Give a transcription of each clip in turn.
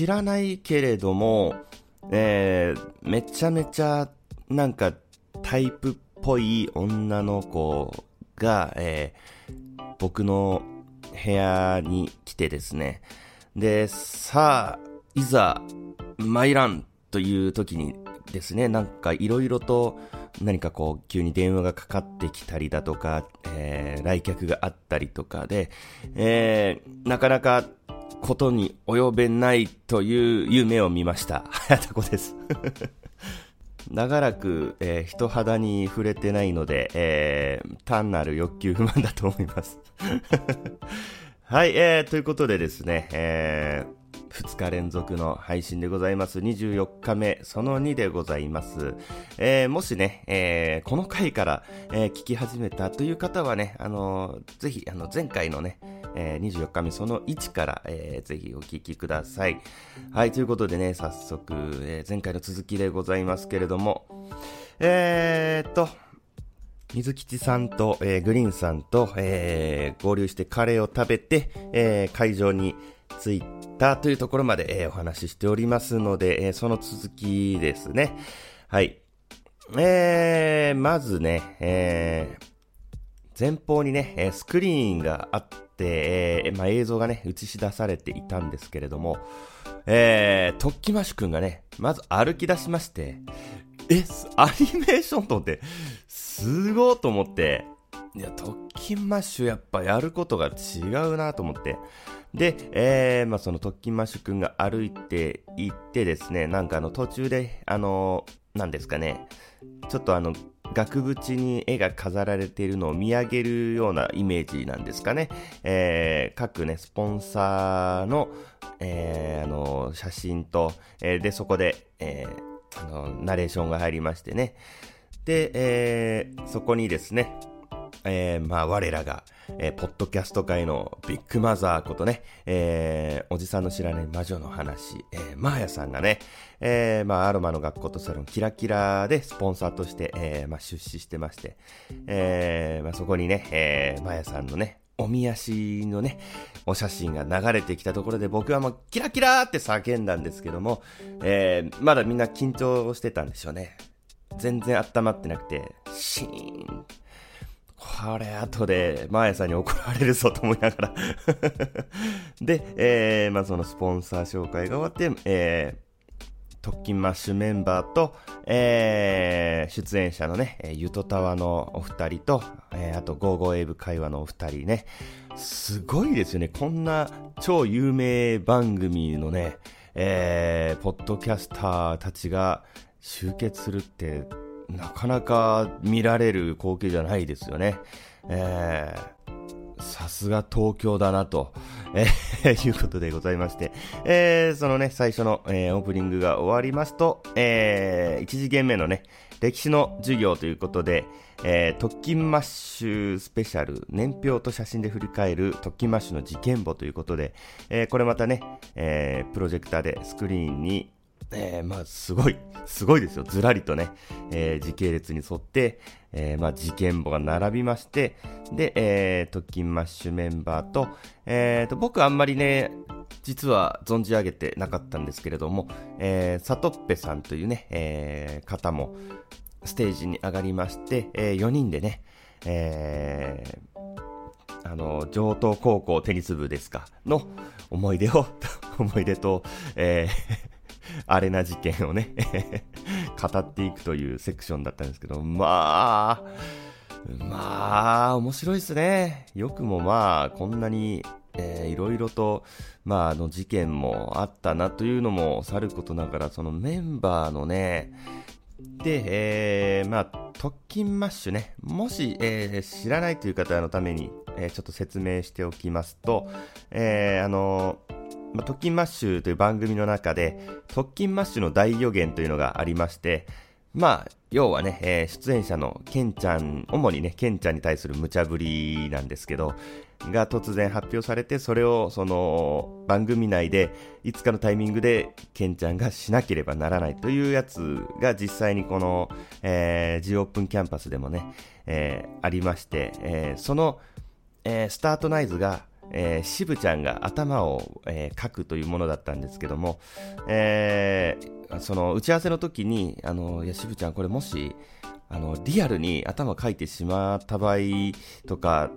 知らないけれども、えー、めちゃめちゃなんかタイプっぽい女の子が、えー、僕の部屋に来てですね。で、さあ、いざ、参らんという時にですね、なんかいろいろと何かこう急に電話がかかってきたりだとか、えー、来客があったりとかで、えー、なかなかことに及べないという夢を見ました。はやたこです 長らく、えー、人肌に触れてないので、えー、単なる欲求不満だと思います はい、えー、ということでですね、えー、2日連続の配信でございます。24日目、その2でございます。えー、もしね、えー、この回から、えー、聞き始めたという方はね、あのー、ぜひ、あの、前回のね、えー、24日目その1から、えー、ぜひお聞きください。はい、ということでね、早速、えー、前回の続きでございますけれども、えー、っと、水吉さんと、えー、グリーンさんと、えー、合流してカレーを食べて、えー、会場に着いたというところまで、えー、お話ししておりますので、えー、その続きですね。はい。えー、まずね、えー、前方にね、スクリーンがあって、えー、まあ、映像がね、映し出されていたんですけれども、えー、トッキマシュ君がね、まず歩き出しまして、え、アニメーションと思って、すごーと思って、いや、トッキマッシュやっぱやることが違うなと思って、で、えー、まあ、その特勤マッシュ君が歩いて行ってですね、なんかあの途中で、あの、なんですかね、ちょっとあの、額縁に絵が飾られているのを見上げるようなイメージなんですかね。えー、各ね、スポンサーの、えー、あの、写真と、えー、で、そこで、えー、あの、ナレーションが入りましてね。で、えー、そこにですね、えー、まあ、我らが、えー、ポッドキャスト界のビッグマザーことね、えー、おじさんの知らない魔女の話、えー、マーヤさんがね、えー、まあ、アロマの学校とサロンキラキラでスポンサーとして、えー、まあ、出資してまして、えー、まあ、そこにね、えー、マーヤさんのね、おみ足のね、お写真が流れてきたところで僕はもうキラキラーって叫んだんですけども、えー、まだみんな緊張してたんでしょうね。全然温まってなくて、シーンこれ後で、マーヤさんに怒られるぞと思いながら で、えー、まあそのスポンサー紹介が終わって、えー、特勤マッシュメンバーと、えー、出演者のね、ゆとたわのお二人と、えー、あと、ゴーゴーエイブ会話のお二人ね、すごいですよね。こんな超有名番組のね、えー、ポッドキャスターたちが集結するって、なかなか見られる光景じゃないですよね。えー、さすが東京だなと、えー、いうことでございまして、えー、そのね、最初の、えー、オープニングが終わりますと、えー、1次元目のね、歴史の授業ということで、えー、特勤マッシュスペシャル、年表と写真で振り返る特勤マッシュの事件簿ということで、えー、これまたね、えー、プロジェクターでスクリーンにえー、まあ、すごい、すごいですよ。ずらりとね、えー、時系列に沿って、えー、まあ、事件簿が並びまして、で、えー、特勤マッシュメンバーと、えー、と、僕あんまりね、実は存じ上げてなかったんですけれども、えー、サトッペさんというね、えー、方もステージに上がりまして、えー、4人でね、えー、あの、上東高校テニス部ですか、の思い出を、思い出と、えーアレナ事件をね 語っていくというセクションだったんですけど、まあ、まあ、面白いですね。よくもまあ、こんなに、えー、いろいろと、まあ、あの事件もあったなというのもさることながら、そのメンバーのね、で、えー、まあ、特勤マッシュね、もし、えー、知らないという方のために、えー、ちょっと説明しておきますと、えー、あのーまあ、特勤マッシュという番組の中で、特勤マッシュの大予言というのがありまして、まあ、要はね、えー、出演者のケンちゃん、主にね、ケンちゃんに対する無茶ぶりなんですけど、が突然発表されて、それをその番組内で、いつかのタイミングでケンちゃんがしなければならないというやつが実際にこの、えー、G オープンキャンパスでもね、えー、ありまして、えー、その、えー、スタートナイズが、えー、渋ちゃんが頭を、えー、書くというものだったんですけども、えー、その打ち合わせの時に、あの、いや、渋ちゃんこれもし、あの、リアルに頭書いてしまった場合とか、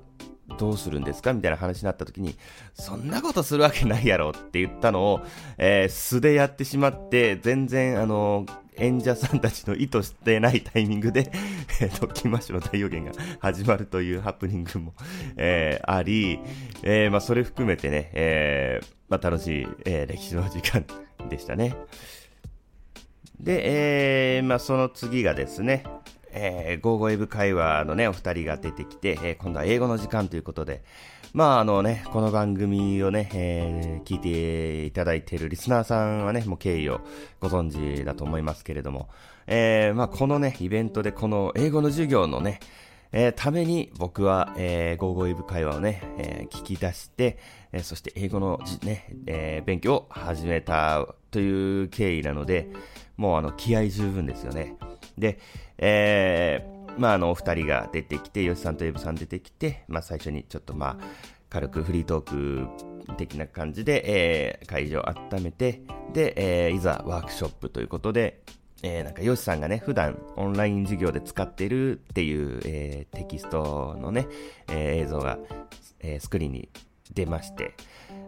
どうするんですかみたいな話になった時に、そんなことするわけないやろって言ったのを、えー、素でやってしまって、全然、あの、演者さんたちの意図してないタイミングで、えっ、ー、と、金マッシュの大予言が始まるというハプニングも、えー、あり、えー、まあ、それ含めてね、えー、まあ、楽しい、えー、歴史の時間でしたね。で、えー、まあ、その次がですね、えー、ゴーゴーエブ会話のね、お二人が出てきて、えー、今度は英語の時間ということで、まああのね、この番組をね、えー、聞いていただいているリスナーさんはね、もう経緯をご存知だと思いますけれども、えー、まあこのね、イベントでこの英語の授業のね、えー、ために僕は、えー、ゴーゴーイブ会話をね、えー、聞き出して、えー、そして英語の、ね、えー、勉強を始めたという経緯なので、もうあの、気合十分ですよね。で、えー、まあ、あの、お二人が出てきて、吉さんとエブさん出てきて、まあ、最初にちょっとまあ、軽くフリートーク的な感じで、えー、会場を温めて、で、えー、いざワークショップということで、えー、なんか、ヨシさんがね、普段オンライン授業で使ってるっていう、えー、テキストのね、えー、映像が、えー、スクリーンに出まして、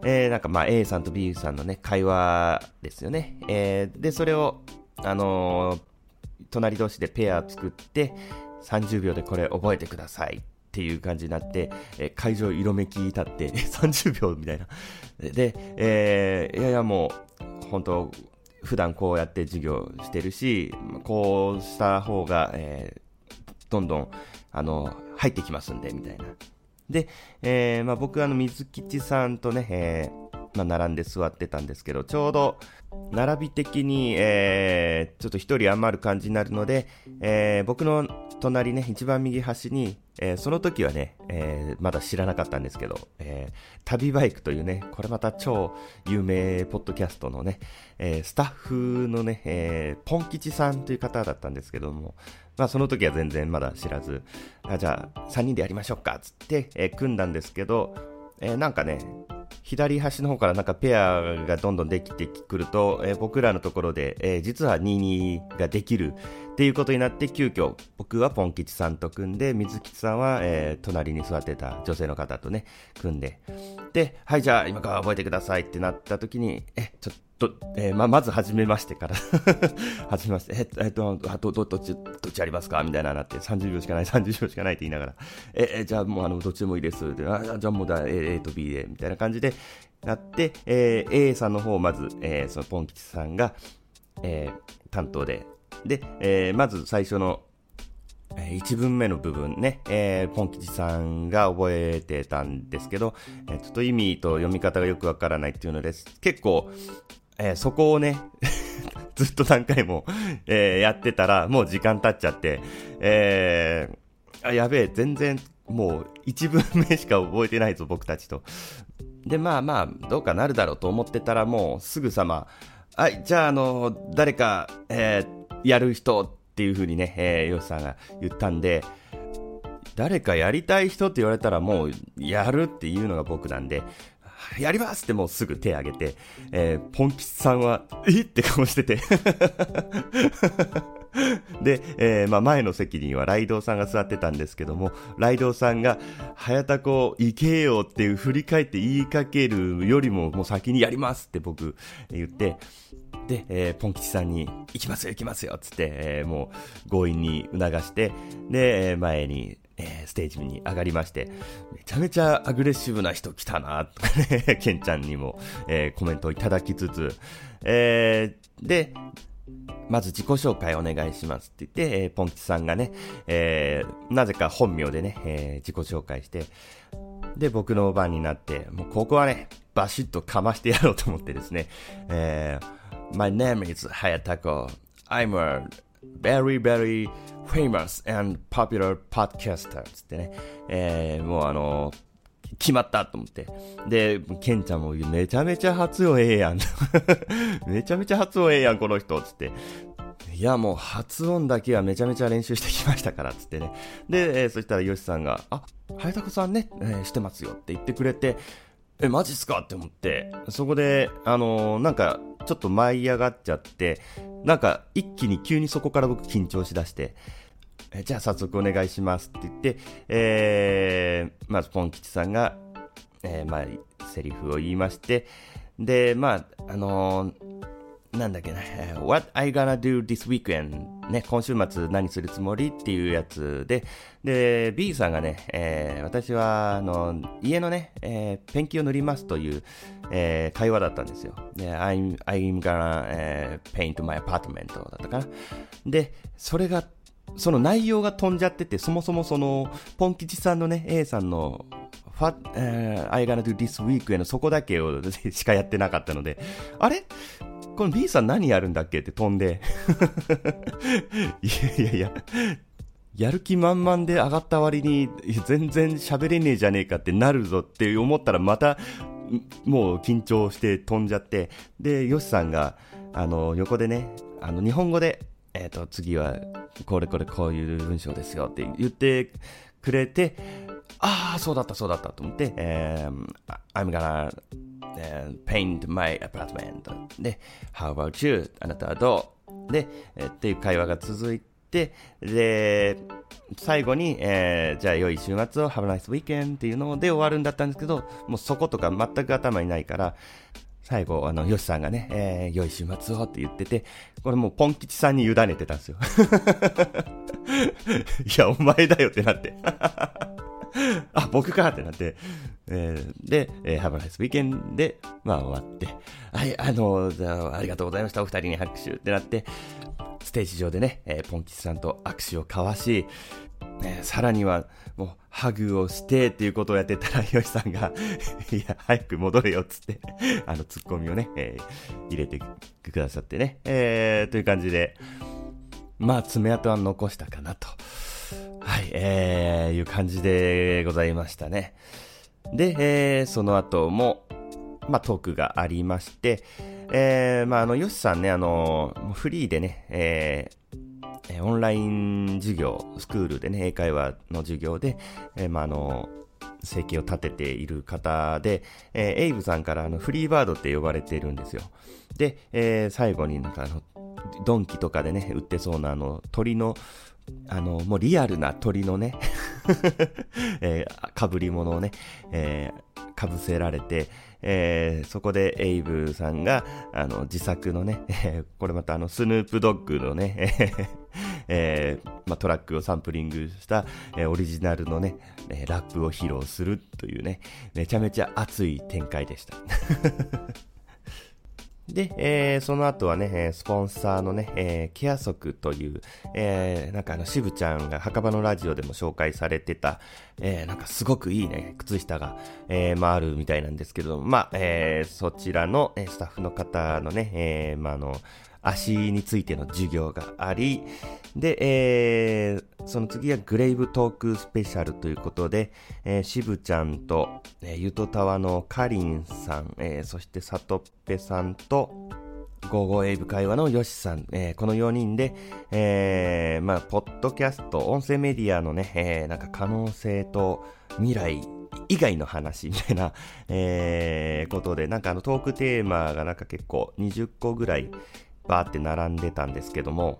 えー、なんかまあ A さんと B さんのね、会話ですよね。えー、で、それを、あのー、隣同士でペア作って、30秒でこれ覚えてくださいっていう感じになって、え会場色めき立って、30秒みたいな。で、えー、いやいやもう、本当普段こうやって授業してるし、こうした方が、えー、どんどん、あの、入ってきますんで、みたいな。で、えー、まあ、僕あの、水吉さんとね、えー、まあ、並んで座ってたんですけど、ちょうど、並び的に、えー、ちょっと一人余る感じになるので、えー、僕の隣ね、一番右端に、えー、その時はね、え、まだ知らなかったんですけど、え、旅バイクというね、これまた超有名ポッドキャストのね、え、スタッフのね、えー、ポン吉さんという方だったんですけども、まあその時は全然まだ知らず、あじゃあ3人でやりましょうかっ、つって、え、組んだんですけど、え、なんかね、左端の方からなんかペアがどんどんできてくると、えー、僕らのところで、えー、実は22ができるっていうことになって、急遽僕はポン吉さんと組んで、水吉さんは、えー、隣に座ってた女性の方とね、組んで、で、はい、じゃあ今から覚えてくださいってなった時に、え、ちょっと、えー、ま、まず初めましてから 初めまして、えっ、えっと、ど、ど、どっち、どっちありますかみたいななって、30秒しかない、30秒しかないって言いながら、え、え、じゃあもうあの、どっちでもいいです。であじゃあもうだ、A, A と B で、みたいな感じで、なって、えー、A さんの方をまず、えー、そのポン吉さんが、えー、担当で、で、えー、まず最初の、え、1文目の部分ね、えー、ポン吉さんが覚えてたんですけど、えー、ちょっと意味と読み方がよくわからないっていうのです。結構、えー、そこをね ずっと何回もえー、やってたら、もう時間経っちゃって、えー、あ、やべえ、全然、もう一文目しか覚えてないぞ、僕たちと。で、まあまあ、どうかなるだろうと思ってたら、もうすぐさま、はい、じゃあ、あの、誰か、えー、やる人っていう風にね、えー、ヨシさんが言ったんで、誰かやりたい人って言われたらもうやるっていうのが僕なんで、やりますってもうすぐ手挙げて、えー、ポン吉さんは、え？って顔してて。で、えー、まあ、前の席にはライドウさんが座ってたんですけども、ライドウさんが、早田子行けよっていう振り返って言いかけるよりも、もう先にやりますって僕言って、で、えー、ポン吉さんに、行きますよ行きますよつって、えー、もう強引に促して、で、前に、えー、ステージに上がりまして、めちゃめちゃアグレッシブな人来たな、とかね、ケンちゃんにも、えー、コメントをいただきつつ、えー、で、まず自己紹介お願いしますって言って、えー、ポンキさんがね、えー、なぜか本名でね、えー、自己紹介して、で、僕の番になって、もうここはね、バシッとかましてやろうと思ってですね、えー、My name is Hayatako. I'm a very, very famous and popular podcaster つってね、えー、もうあの、決まったと思って。で、ケンちゃんもめちゃめちゃ発音ええやん。めちゃめちゃ発音ええやん、この人。つって。いや、もう発音だけはめちゃめちゃ練習してきましたから、つってね。で、えー、そしたらヨシさんが、あ、早田子さんね、えー、してますよって言ってくれて、え、マジっすか？って思って、そこで、あのー、なんか、ちょっと舞い上がっちゃって、なんか、一気に急にそこから僕緊張しだして、えじゃあ早速お願いしますって言って、えー、まずポン吉さんが、えー、まあ、セリフを言いまして、で、まあ、あのーなんだっけな、What I gonna do this weekend? ね、今週末何するつもりっていうやつで、で、B さんがね、えー、私は、あの、家のね、えー、ペンキを塗りますという、えー、会話だったんですよ。で、I'm, I'm gonna、uh, paint my apartment だったかな。で、それが、その内容が飛んじゃってて、そもそもその、ポン吉さんのね、A さんの What, I gonna do this week へのそこだけをしかやってなかったので、あれ？この B さん何やるんだっけって飛んで。いやいやいや、やる気満々で上がった割に全然喋れねえじゃねえかってなるぞって思ったらまたもう緊張して飛んじゃって、で、ヨシさんが、あの、横でね、あの、日本語で、えっ、ー、と、次は、これこれこういう文章ですよって言ってくれて、ああ、そうだった、そうだったと思って、えー、I'm gonna paint my apartment で、How about you? あなたはどう？で、え、っていう会話が続いて、で、最後に、えー、じゃあ良い週末を Have a nice weekend っていうので終わるんだったんですけど、もうそことか全く頭にないから、最後、あの、ヨシさんがね、えー、良い週末をって言ってて、これもうポン吉さんに委ねてたんですよ。いや、お前だよってなって。あ、僕かってなって、えー、で、えー、Have a nice weekend で、まあ終わって、はい、あのー、ありがとうございました、お二人に拍手ってなって、ステージ上でね、えー、ポン吉さんと握手を交わし、えー、さらには、もう、ハグをしてっていうことをやってたら、ヨシさんが いや、早く戻れよっつってあの、ツッコミをね、えー、入れてくださってね、えー、という感じで、まあ、爪痕は残したかなと。はい、えー、いう感じでございましたね。で、えー、その後も、まあ、トークがありまして、えー、まあ、あの、ヨシさんね、あの、フリーでね、えー、オンライン授業、スクールでね、英会話の授業で、えー、まあ、あの、生計を立てている方で、えー、エイブさんからあのフリーバードって呼ばれているんですよ。で、えー、最後になんかあの、ドンキとかでね、売ってそうなあの、鳥のあの、もうリアルな鳥のね えー、被り物をね、えー、かぶせられて、えー、そこでエイブさんが、あの、自作のね、えー、これまたあの、スヌープドッグのね、えー、まあ、トラックをサンプリングした、えー、オリジナルのね、えラップを披露するというね、めちゃめちゃ熱い展開でした。で、えー、その後はね、スポンサーのね、えー、ケアソクという、えー、なんかあの、しぶちゃんが墓場のラジオでも紹介されてた、えー、なんかすごくいいね、靴下が、えー、まあるみたいなんですけど、まあ、えー、そちらの、えー、スタッフの方のね、えー、まああの、足についての授業があり、で、えー、その次はグレイブトークスペシャルということで、えー、渋ちゃんと、えー、ゆとたわのかりんさん、えー、そしてさとっぺさんと、ゴーゴーエイブ会話のよしさん、えー、この4人で、えー、まあ、ポッドキャスト、音声メディアのね、えー、なんか可能性と未来以外の話みたいな、えー、ことで、なんかあのトークテーマがなんか結構20個ぐらい、バーって並んでたんですけども、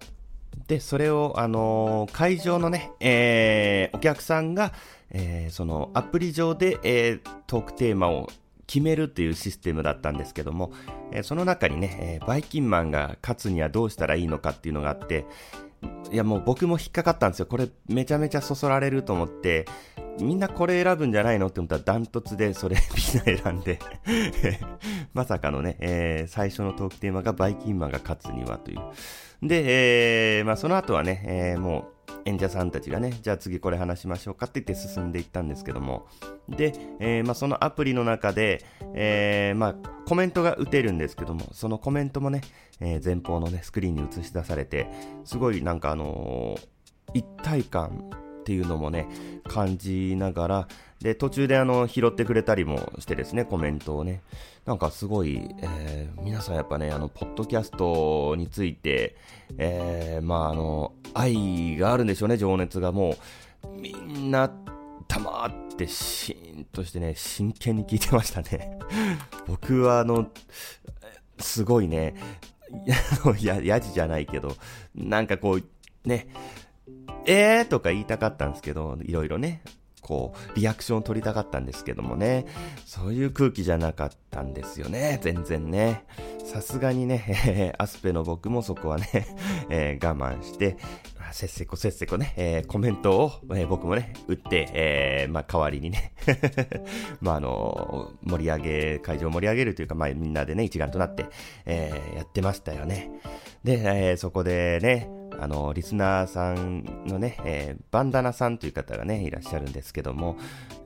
で、それを、あのー、会場のね、えー、お客さんが、えー、そのアプリ上で、えー、トークテーマを決めるっていうシステムだったんですけども、えー、その中にね、えー、バイキンマンが勝つにはどうしたらいいのかっていうのがあって、いやもう僕も引っかかったんですよ。これめちゃめちゃそそられると思って、みんなこれ選ぶんじゃないのって思ったらダントツでそれみんな選んで まさかのね、えー、最初のトークテーマがバイキンマンが勝つにはという。で、えー、まあその後はね、えー、もう演者さんたちがね、じゃあ次これ話しましょうかって言って進んでいったんですけども、で、えー、まあそのアプリの中で、えー、まあコメントが打てるんですけども、そのコメントもね、えー、前方のね、スクリーンに映し出されて、すごいなんかあのー、一体感っていうのもね、感じながら、で、途中であの、拾ってくれたりもしてですね、コメントをね。なんかすごい、えー、皆さんやっぱね、あの、ポッドキャストについて、えー、まああの、愛があるんでしょうね、情熱がもう、みんな黙ってシーンとしてね、真剣に聞いてましたね。僕はあの、すごいね、や、やじじゃないけど、なんかこう、ね、えーとか言いたかったんですけど、いろいろね、こう、リアクションを取りたかったんですけどもね、そういう空気じゃなかったんですよね、全然ね。さすがにね、えー、アスペの僕もそこはね、えー、我慢して、せっせこせっせこね、えー、コメントを、えー、僕もね、打って、えー、まあ、代わりにね まあ、あの、盛り上げ、会場を盛り上げるというか、まあ、みんなでね、一丸となって、えー、やってましたよね。で、え、そこでね、あの、リスナーさんのね、えー、バンダナさんという方がね、いらっしゃるんですけども、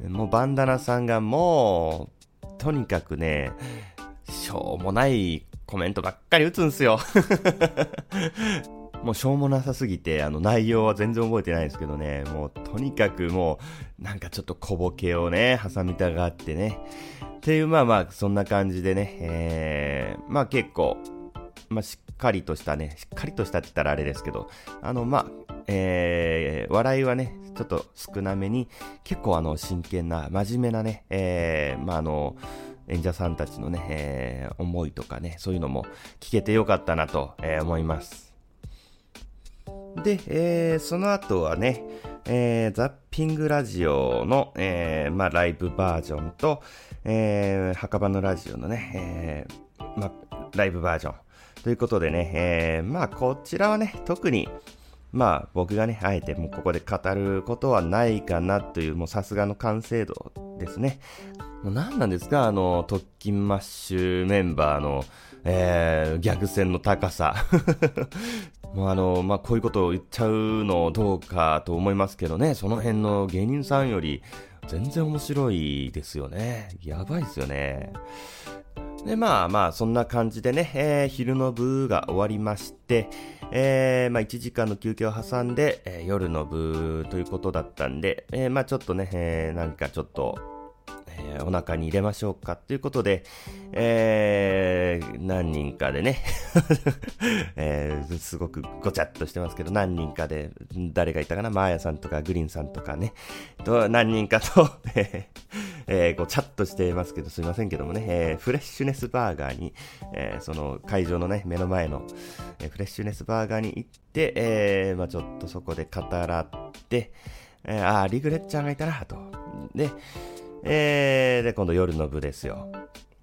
もうバンダナさんがもう、とにかくね、しょうもないコメントばっかり打つんすよ もうしょうもなさすぎて、あの内容は全然覚えてないですけどね、もうとにかくもう、なんかちょっと小ボケをね、挟みたがってね。っていう、まあまあ、そんな感じでね、えー、まあ結構、まあしっかりとしたね、しっかりとしたって言ったらあれですけど、あの、まあ、えー、笑いはね、ちょっと少なめに、結構あの、真剣な、真面目なね、えー、まああの、演者さんたちのね、えー、思いとかね、そういうのも聞けてよかったなと、えー、思います。で、えー、その後はね、えー、ザッピングラジオの、えー、まあ、ライブバージョンと、えー、墓場のラジオのね、えー、まあ、ライブバージョン。ということでね、えー、まあ、こちらはね、特に、まあ、僕がね、あえてもうここで語ることはないかなという、もうさすがの完成度ですね。もう何なんですかあの、特勤マッシュメンバーの、えー、ギャグ戦の高さ。もうあの、まあ、こういうことを言っちゃうのどうかと思いますけどね、その辺の芸人さんより全然面白いですよね。やばいですよね。で、まあまあ、そんな感じでね、えー、昼の部が終わりまして、えー、まあ1時間の休憩を挟んで、えー、夜の部ということだったんで、えー、まあちょっとね、えー、なんかちょっと、えー、お腹に入れましょうかということで、えー、何人かでね えー、すごくごちゃっとしてますけど、何人かで、誰がいたかな、マーヤさんとかグリーンさんとかね、と何人かと えー、ごちゃっとしていますけど、すいませんけどもね、えー、フレッシュネスバーガーに、えー、その会場のね、目の前の、えー、フレッシュネスバーガーに行って、えー、まあちょっとそこで語らって、えー、ああ、リグレッちゃんがいたな、と。で、えー、で、今度夜の部ですよ。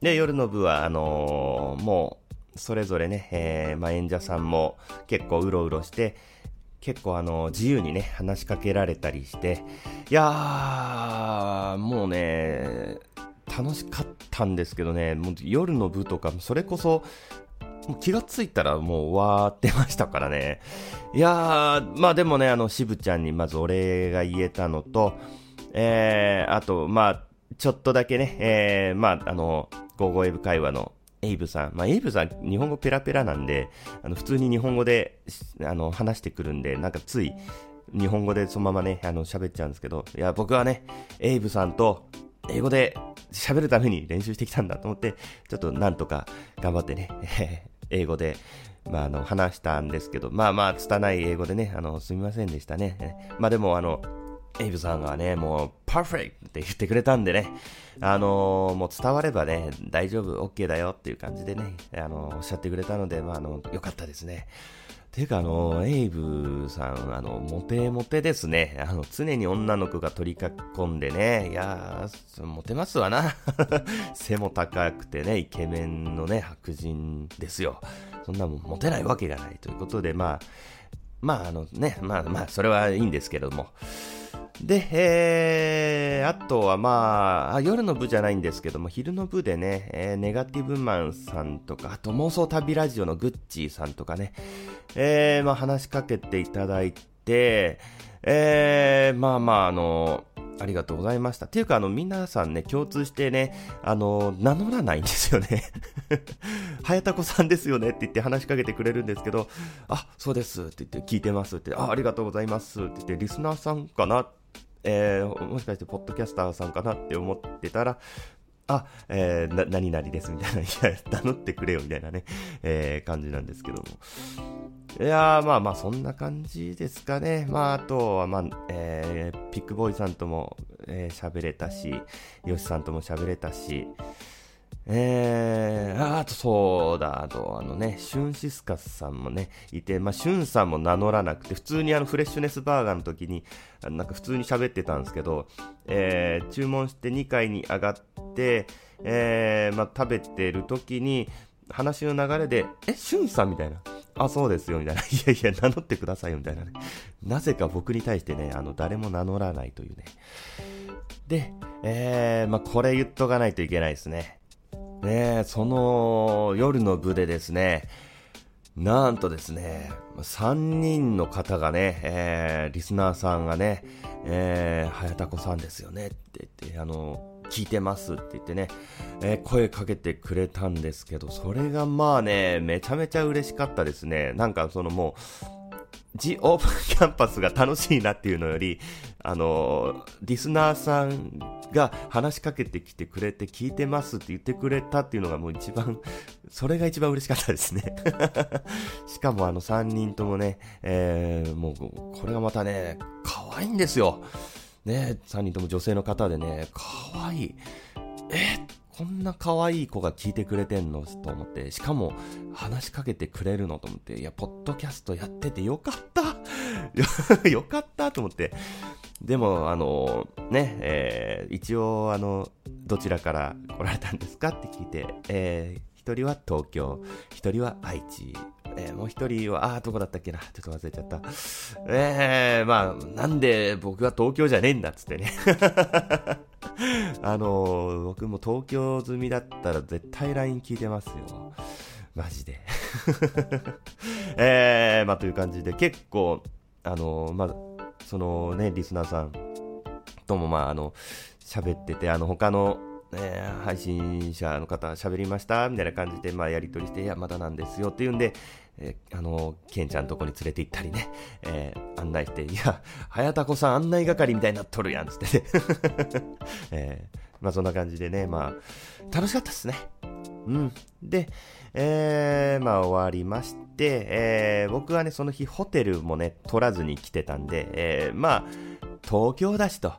で、夜の部は、あのー、もう、それぞれね、えー、まあ、演者さんも結構うろうろして、結構あの、自由にね、話しかけられたりして、いやー、もうね、楽しかったんですけどね、もう夜の部とか、それこそ、気がついたらもう終わってましたからね。いやー、まあでもね、あの、渋ちゃんにまずお礼が言えたのと、えー、あと、まあ、ちょっとだけね、えー、まあ、あの、ゴーゴーエブ会話のエイブさん。まあ、エイブさん、日本語ペラペラなんで、あの、普通に日本語で、あの、話してくるんで、なんかつい、日本語でそのままね、あの、喋っちゃうんですけど、いや、僕はね、エイブさんと、英語で喋るために練習してきたんだと思って、ちょっとなんとか頑張ってね、英語で、まあ、あの、話したんですけど、まあまあ、拙い英語でね、あの、すみませんでしたね。まあでも、あの、エイブさんがね、もう、パーフェクトって言ってくれたんでね、あのー、もう伝わればね、大丈夫、OK だよっていう感じでね、あのー、おっしゃってくれたので、まあ、あの、よかったですね。ていうか、あの、エイブさん、あの、モテモテですね。あの、常に女の子が取り囲んでね、いやー、モテますわな。背も高くてね、イケメンのね、白人ですよ。そんなもんモテないわけがないということで、まあ、まあ、あのね、まあまあ、それはいいんですけども、で、えー、あとはまあ夜の部じゃないんですけども、昼の部でね、えー、ネガティブマンさんとか、あと妄想旅ラジオのグッチーさんとかね、えー、まあ話しかけていただいて、えー、まあまああのありがとうございました。っていうか、あの、皆さんね、共通してね、あの、名乗らないんですよね。はやたこさんですよねって言って話しかけてくれるんですけど、あ、そうですって言って聞いてますって、あ、ありがとうございますって言って、リスナーさんかなえー、もしかしてポッドキャスターさんかなって思ってたら、あ、えー、な、何々ですみたいな、いや、頼ってくれよみたいなね、えー、感じなんですけども。いやー、まあまあ、そんな感じですかね。まあ、あとは、まあ、えー、ピックボーイさんとも、えー、喋れたし、ヨシさんとも喋れたし、えー、あとそうだ、あとあのね、シュンシスカスさんもね、いて、まあ、シュンさんも名乗らなくて、普通にあのフレッシュネスバーガーの時に、なんか普通に喋ってたんですけど、えー、注文して2階に上がって、えー、まあ、食べてる時に、話の流れで、え、シュンさんみたいな。あ、そうですよ、みたいな。いやいや、名乗ってくださいよ、みたいなね。なぜか僕に対してね、あの、誰も名乗らないというね。で、えー、まあ、これ言っとかないといけないですね。ねその夜の部でですね、なんとですね、3人の方がね、えー、リスナーさんがね、えー、早田子さんですよねって言って、あの、聞いてますって言ってね、えー、声かけてくれたんですけど、それがまあね、めちゃめちゃ嬉しかったですね。なんかそのもう、ジ・オープンキャンパスが楽しいなっていうのより、あの、リスナーさんが話しかけてきてくれて聞いてますって言ってくれたっていうのがもう一番、それが一番嬉しかったですね しかもあの3人ともね、えー、もうこれがまたね、可愛いんですよ。ね、3人とも女性の方でね、可愛い。えこんな可愛い子が聞いてくれてんのと思って、しかも話しかけてくれるのと思って、いや、ポッドキャストやっててよかった よかったと思って。でも、あの、ね、えー、一応、あの、どちらから来られたんですかって聞いて、えー、一人は東京、一人は愛知、えー、もう一人は、あー、どこだったっけなちょっと忘れちゃった。えー、まあ、なんで僕は東京じゃねえんだっつってね。あの、僕も東京済みだったら絶対 LINE 聞いてますよ。マジで。えー、まあという感じで結構、あの、まあ、そのね、リスナーさんともまあ、あの、喋ってて、あの、他の、え、配信者の方喋りましたみたいな感じで、まあ、やり取りして、いや、まだなんですよっていうんで、えー、あの、ケンちゃんとこに連れて行ったりね、えー、案内して、いや、早田子さん案内係みたいになっとるやん、つってね。えー、まあそんな感じでね、まあ、楽しかったっすね。うん。で、えー、まあ終わりまして、えー、僕はね、その日ホテルもね、取らずに来てたんで、えー、まあ、東京だしと、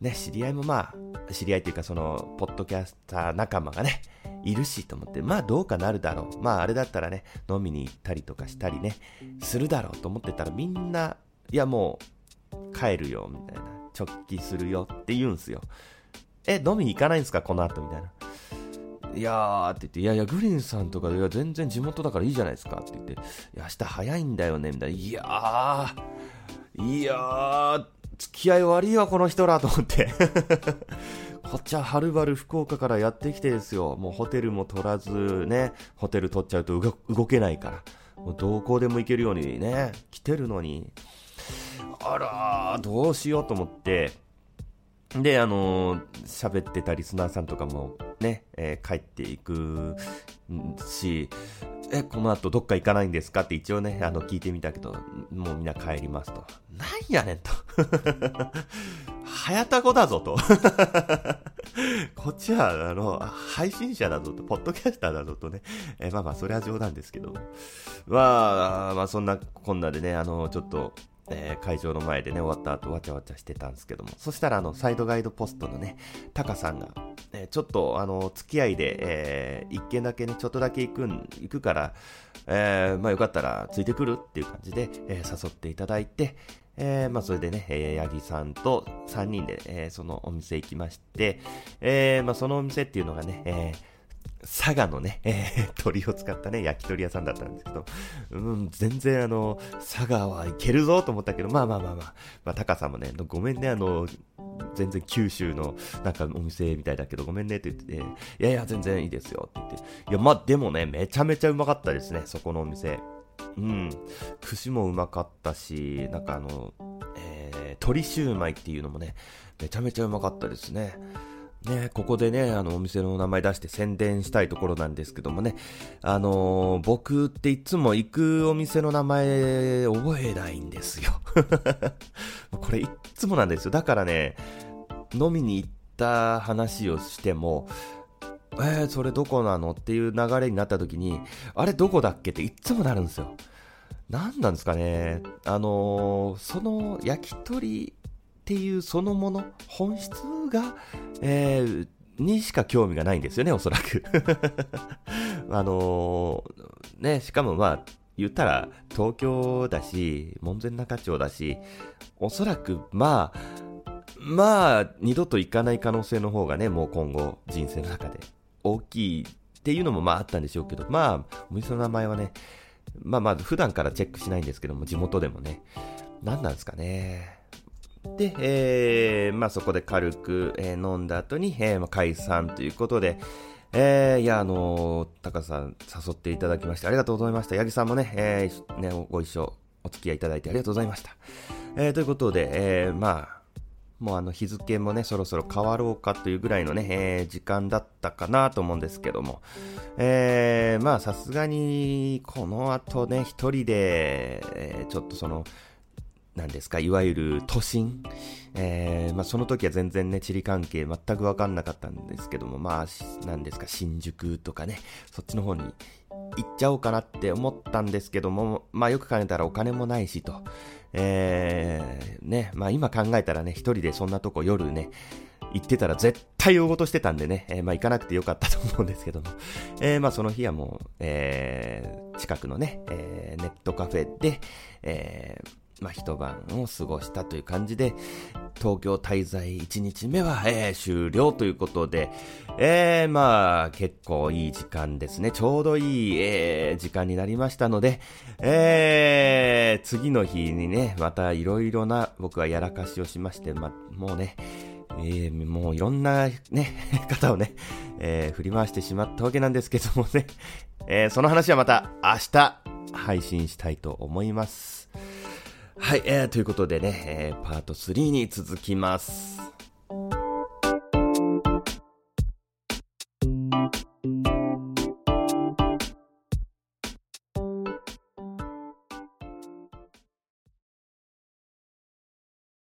ね、知り合いもまあ、知り合いっていうかその、ポッドキャスター仲間がね、いるしと思って、まあどうかなるだろう。まああれだったらね、飲みに行ったりとかしたりね、するだろうと思ってたらみんな、いやもう、帰るよ、みたいな。直帰するよって言うんすよ。え、飲みに行かないんですか？この後、みたいな。いやーって言って、いやいや、グリーンさんとか、いや、全然地元だからいいじゃないですかって言って、いや、明日早いんだよね、みたいな。いやー、いやー、付き合い悪いわ、この人ら、と思って こっちははるばる福岡からやってきてですよ。もうホテルも取らずね、ホテル取っちゃうと動けないから。もうどこでも行けるようにね、来てるのに。あらーどうしようと思って、で、あのー、喋ってたリスナーさんとかもね、えー、帰っていくし、え、この後どっか行かないんですか？って一応ね、あの、聞いてみたけど、もうみんな帰りますと。なんやねんと。早田子だぞと。こっちは、あの、配信者だぞと、ポッドキャスターだぞとね。えまあまあ、それは冗談ですけど。まあ、まあ、そんなこんなでね、あの、ちょっと、えー、会場の前でね、終わった後、わちゃわちゃしてたんですけども。そしたら、あの、サイドガイドポストのね、タカさんが、えー、ちょっと、あの、付き合いで、えー、一軒だけね、ちょっとだけ行くん、行くから、えー、まあよかったらついてくるっていう感じで、えー、誘っていただいて、えー、まあそれでね、えー、八木さんと3人で、えー、そのお店行きまして、えー、まあそのお店っていうのがね、えー、佐賀のね、えー、鳥を使ったね、焼き鳥屋さんだったんですけど、うん、全然あの、佐賀はいけるぞと思ったけど、まあまあまあまあ、まあ、高さもね、ごめんね、あの、全然九州のなんかお店みたいだけど、ごめんねって言ってて、いやいや、全然いいですよって言って、いや、まあでもね、めちゃめちゃうまかったですね、そこのお店。うん、串もうまかったし、なんかあの、えー、鶏シューマイっていうのもね、めちゃめちゃうまかったですね。ね、ここでね、あの、お店の名前出して宣伝したいところなんですけどもね、あのー、僕っていつも行くお店の名前覚えないんですよ。これいつもなんですよ。だからね、飲みに行った話をしても、えー、それどこなのっていう流れになった時に、あれどこだっけっていつもなるんですよ。何なんですかね。あのー、その焼き鳥っていうそのもの、本質が、えー、にしか興味がないんですよね、おそらく。あのー、ね、しかもまあ、言ったら東京だし、門前仲町だし、おそらくまあ、まあ、二度と行かない可能性の方がね、もう今後人生の中で大きいっていうのもまああったんでしょうけど、まあ、お店の名前はね、まあまあ普段からチェックしないんですけども、地元でもね、何なんですかね。で、えー、まあそこで軽く、えー、飲んだ後に、えー、解散ということで、えー、いや、あのー、高さん誘っていただきましてありがとうございました。八木さんもね、えー、ね、ご一緒お付き合いいただいてありがとうございました。えー、ということで、えー、まあ、もうあの日付もね、そろそろ変わろうかというぐらいのね、えー、時間だったかなと思うんですけども、えー、まあさすがに、この後ね、一人で、えー、ちょっとその、なんですか、いわゆる都心、えー、まあ、その時は全然ね、地理関係全くわかんなかったんですけども、まあ、なんですか、新宿とかね、そっちの方に行っちゃおうかなって思ったんですけども、まあ、よく考えたらお金もないしと、えー、ね、まあ、今考えたらね、一人でそんなとこ夜ね、行ってたら絶対大ごとしてたんでね、えー、まあ行かなくてよかったと思うんですけども、えー、まあその日はもう、えー、近くのね、えー、ネットカフェで、えー、まあ、一晩を過ごしたという感じで、東京滞在1日目は、えー、終了ということで、えー、まあ、結構いい時間ですね。ちょうどいい、えー、時間になりましたので、えー、次の日にね、またいろいろな僕はやらかしをしまして、ま、もうね、えー、もういろんなね、方をね、えー、振り回してしまったわけなんですけどもね、えー、その話はまた明日配信したいと思います。はい、えー、ということでね、えー、パート3に続きます。